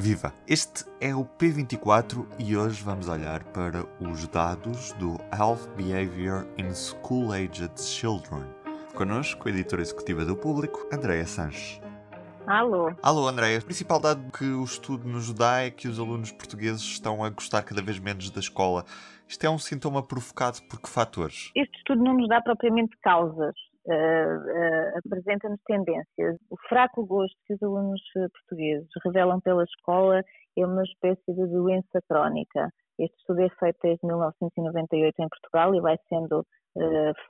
Viva! Este é o P24 e hoje vamos olhar para os dados do Health Behavior in School-Aged Children. Connosco, a editora executiva do Público, Andréa Sanches. Alô. Alô, Andréia. O principal dado que o estudo nos dá é que os alunos portugueses estão a gostar cada vez menos da escola. Isto é um sintoma provocado por que fatores? Este estudo não nos dá propriamente causas. Uh, apresenta-nos tendências. O fraco gosto que os alunos eh, portugueses revelam pela escola é uma espécie de doença crónica. Este estudo é feito desde 1998 em Portugal e vai sendo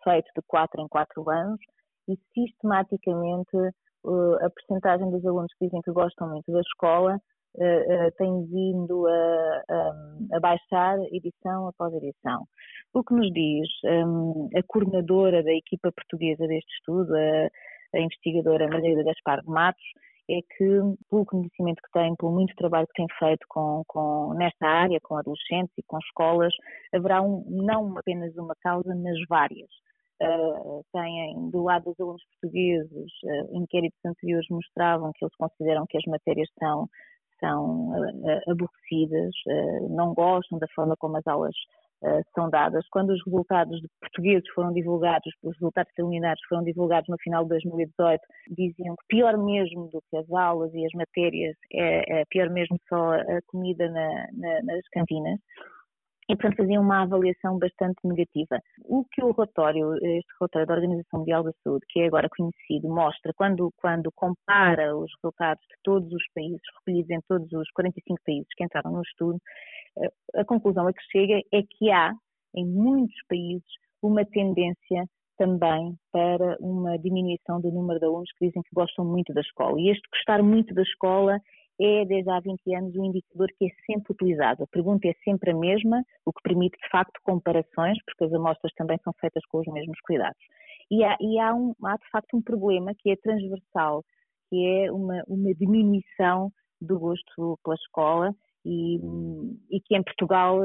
feito de 4 em 4 anos e sistematicamente a percentagem dos alunos que dizem que gostam muito da escola tem vindo a, a, baixar edição após edição. O que nos diz um, a coordenadora da equipa portuguesa deste estudo, a, a investigadora Margarida Gaspar Matos, é que, pelo conhecimento que tem, pelo muito trabalho que tem feito com, com, nesta área, com adolescentes e com escolas, haverá um, não apenas uma causa, mas várias. Uh, têm, do lado dos alunos portugueses, uh, inquéritos anteriores mostravam que eles consideram que as matérias são são uh, aborrecidas, uh, não gostam da forma como as aulas são dadas. Quando os resultados de portugueses foram divulgados, os resultados preliminares foram divulgados no final de 2018, diziam que pior mesmo do que as aulas e as matérias é, é pior mesmo só a comida na, na, nas cantinas e, portanto, faziam uma avaliação bastante negativa. O que o relatório, este relatório da Organização Mundial da Saúde, que é agora conhecido, mostra, quando, quando compara os resultados de todos os países, recolhidos em todos os 45 países que entraram no estudo, eh, a conclusão a que chega é que há, em muitos países, uma tendência também para uma diminuição do número de alunos que dizem que gostam muito da escola. E este gostar muito da escola é, desde há 20 anos, um indicador que é sempre utilizado. A pergunta é sempre a mesma, o que permite, de facto, comparações, porque as amostras também são feitas com os mesmos cuidados. E há, e há, um, há de facto, um problema que é transversal, que é uma, uma diminuição do gosto pela escola e, e, que em Portugal,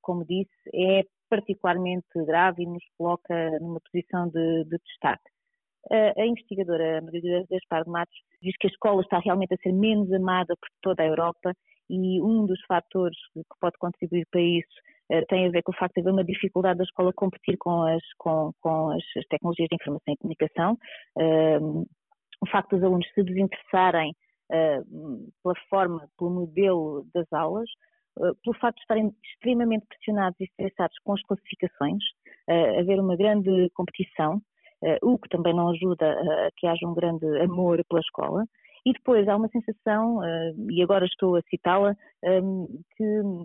como disse, é particularmente grave e nos coloca numa posição de, de destaque. A investigadora Margarida Gaspar de Matos diz que a escola está realmente a ser menos amada por toda a Europa e um dos fatores que pode contribuir para isso eh, tem a ver com o facto de haver uma dificuldade da escola competir com as, com, com as tecnologias de informação e comunicação, ehm, o facto dos alunos se desinteressarem eh, pela forma, pelo modelo das aulas, eh, pelo facto de estarem extremamente pressionados e estressados com as classificações, haver uma grande competição o que também não ajuda a que haja um grande amor pela escola. E depois há uma sensação, eh, e agora estou a citá-la, ehm, que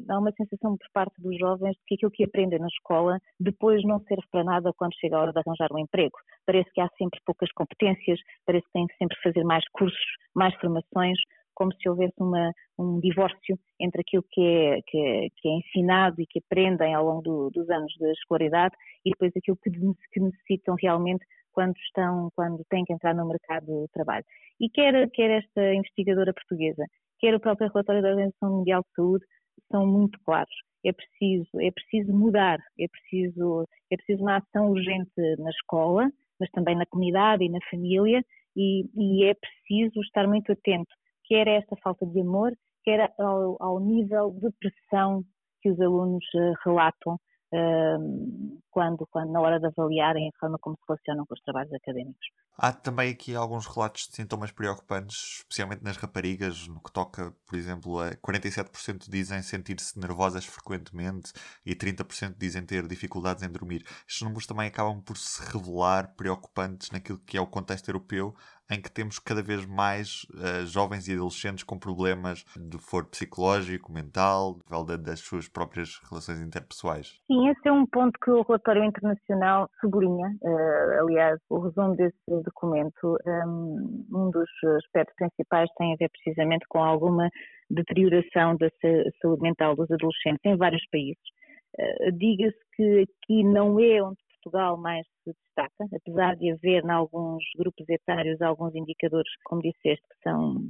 há uma sensação por parte dos jovens de que aquilo que aprendem na escola depois não serve para nada quando chega a hora de arranjar um emprego. Parece que há sempre poucas competências, parece que têm que sempre fazer mais cursos, mais formações, como se houvesse uma, um divórcio entre aquilo que é, que é, que, é, ensinado e que aprendem ao longo do, dos anos de escolaridade e depois aquilo que, que, necessitam realmente quando estão, quando têm que entrar no mercado de trabalho. E quer, quer esta investigadora portuguesa, quer o próprio relatório da Organização Mundial de Saúde, são muito claros. É preciso, é preciso mudar, é preciso, é preciso uma ação urgente na escola, mas também na comunidade e na família, e, e é preciso estar muito atento quer esta falta de amor, quer ao, ao nível de pressão que os alunos uh, relatam uh, quando, quando, na hora de avaliarem a forma como se relacionam com os trabalhos académicos. Há também aqui alguns relatos de sintomas preocupantes, especialmente nas raparigas, no que toca, por exemplo, a 47% dizem sentir-se nervosas frequentemente e 30% dizem ter dificuldades em dormir. Estes números também acabam por se revelar preocupantes naquilo que é o contexto europeu, em que temos cada vez mais uh, jovens e adolescentes com problemas de foro psicológico, mental, das suas próprias relações interpessoais. Sim, esse é um ponto que o relatório internacional sublinha. Uh, aliás, o resumo desse documento, um, um dos aspectos principais tem a ver precisamente com alguma deterioração da saúde mental dos adolescentes em vários países. Uh, Diga-se que aqui não é onde Portugal mais se destaca, apesar de haver em alguns grupos etários alguns indicadores, como disseste, que são,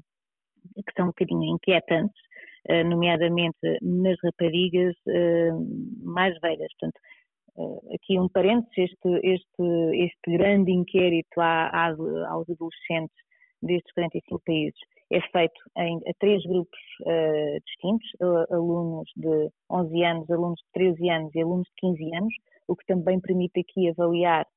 que são um bocadinho inquietantes, eh, nomeadamente nas raparigas eh, mais velhas. Portanto, eh, aqui um parênteses, este, este, este grande inquérito aos adolescentes destes 45 países é feito em a três grupos uh, distintos, alunos de 11 anos, alunos de 13 anos e alunos de 15 anos, o que também permite aqui avaliar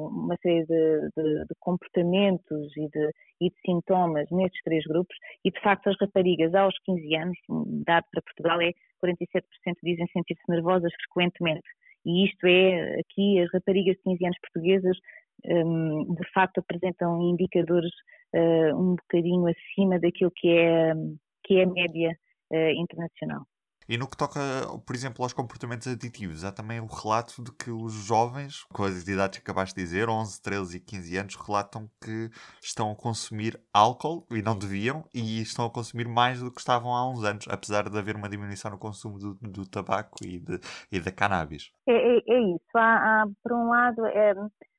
uma série de, de, de comportamentos e de, e de, sintomas nestes três grupos e, de facto, as raparigas aos 15 anos, dado para Portugal, é 47% dizem sentir-se nervosas frequentemente. E isto é, aqui, as raparigas de 15 anos portuguesas um, de facto apresentam indicadores uh, um bocadinho acima daquilo que é, que é a média uh, internacional. E no que toca, por exemplo, aos comportamentos aditivos, há também o relato de que os jovens, com as idades que acabaste de dizer, 11, 13 e 15 anos, relatam que estão a consumir álcool, e não deviam, e estão a consumir mais do que estavam há uns anos, apesar de haver uma diminuição no consumo do, do tabaco e, de, e da cannabis. É, é, é isso. Há, há, por um lado, é,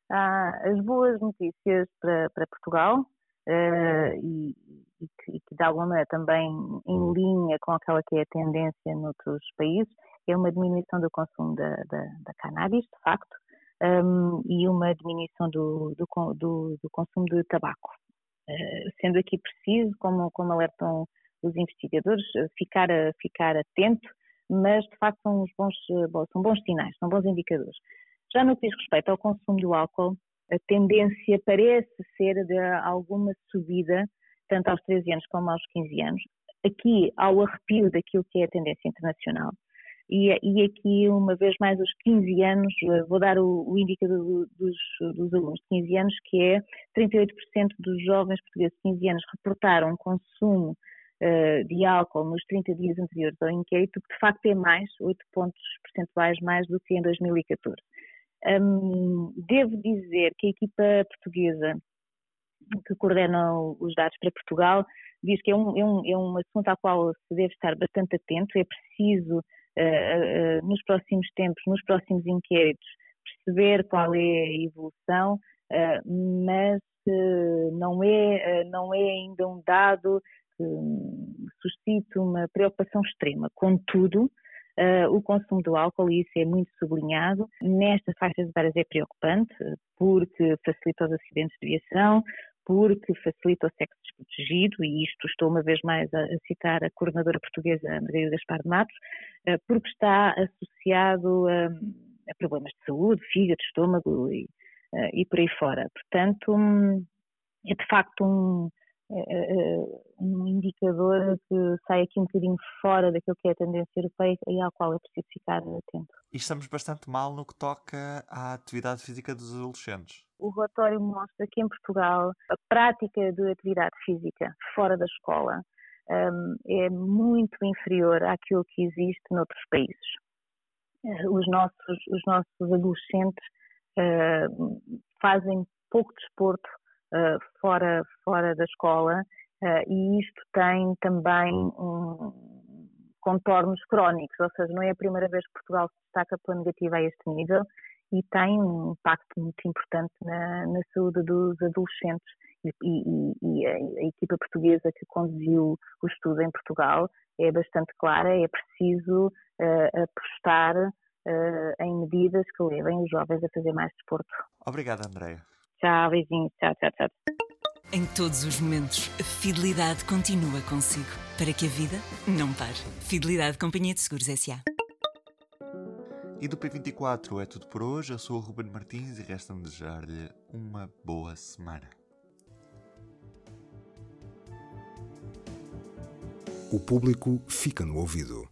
há as boas notícias para, para Portugal uh, e, e, que, e, que, de alguma maneira também em linha com aquela que é a tendência noutros países, é uma diminuição do consumo da, da, da cannabis, de facto, um, e uma diminuição do, do, do, do consumo de tabaco. Uh, sendo aqui preciso, como, como alertam os investigadores, ficar, ficar atento, mas de facto são, bons, são bons sinais, são bons indicadores. Já no que diz respeito ao consumo do álcool, a tendência parece ser de alguma subida, tanto aos 13 anos como aos 15 anos, aqui ao arrepio daquilo que é a tendência internacional. E, e aqui, uma vez mais, os 15 anos, eh, vou dar o, o indicador dos, dos, alunos de 15 anos, que é 38% dos jovens portugueses de 15 anos reportaram consumo uh, de álcool nos 30 dias anteriores ao inquérito, que de facto é mais, 8 pontos percentuais mais do que em 2014. Um, devo dizer que a equipa portuguesa que coordena os dados para Portugal diz que é um, é um, é um assunto ao qual se deve estar bastante atento, é preciso, uh, uh, nos próximos tempos, nos próximos inquéritos, perceber qual é a evolução, uh, mas não, é, não é ainda um dado que suscite uma preocupação extrema. Contudo, o consumo do álcool, e isso é muito sublinhado, nestas faixas etárias é preocupante, porque facilita os acidentes de viação, porque facilita o sexo desprotegido, e isto estou uma vez mais a, citar a coordenadora portuguesa Margarida Gaspar de Matos, uh, porque está associado a, a, problemas de saúde, fígado, estômago e, uh, e por aí fora. Portanto, um, é de facto um, um indicador que sai aqui um bocadinho fora daquilo que é a tendência europeia e ao qual é preciso ficar atento. E estamos bastante mal no que toca à atividade física dos adolescentes. O relatório mostra que em Portugal a prática de atividade física fora da escola um, é muito inferior àquilo que existe noutros países. Eh, os nossos, os nossos adolescentes uh, fazem pouco desporto uh, fora, fora da escola uh, e isto tem também um, contornos crónicos, ou seja, não é a primeira vez que Portugal se destaca pela negativa a este nível e tem um impacto muito importante na, na saúde dos adolescentes. E, e, e a, a, equipa portuguesa que conduziu o estudo em Portugal é bastante clara, é preciso uh, apostar uh, em medidas que levem os jovens a fazer mais desporto. Obrigado, Andréia. Tchau, beijinhos. Tchau, tchau, tchau. Em todos os momentos, a fidelidade continua consigo, para que a vida não pare. Fidelidade Companhia de Seguros S.A. E do P24 é tudo por hoje. Eu sou o Ruben Martins e resta-me desejar-lhe uma boa semana. O público fica no ouvido.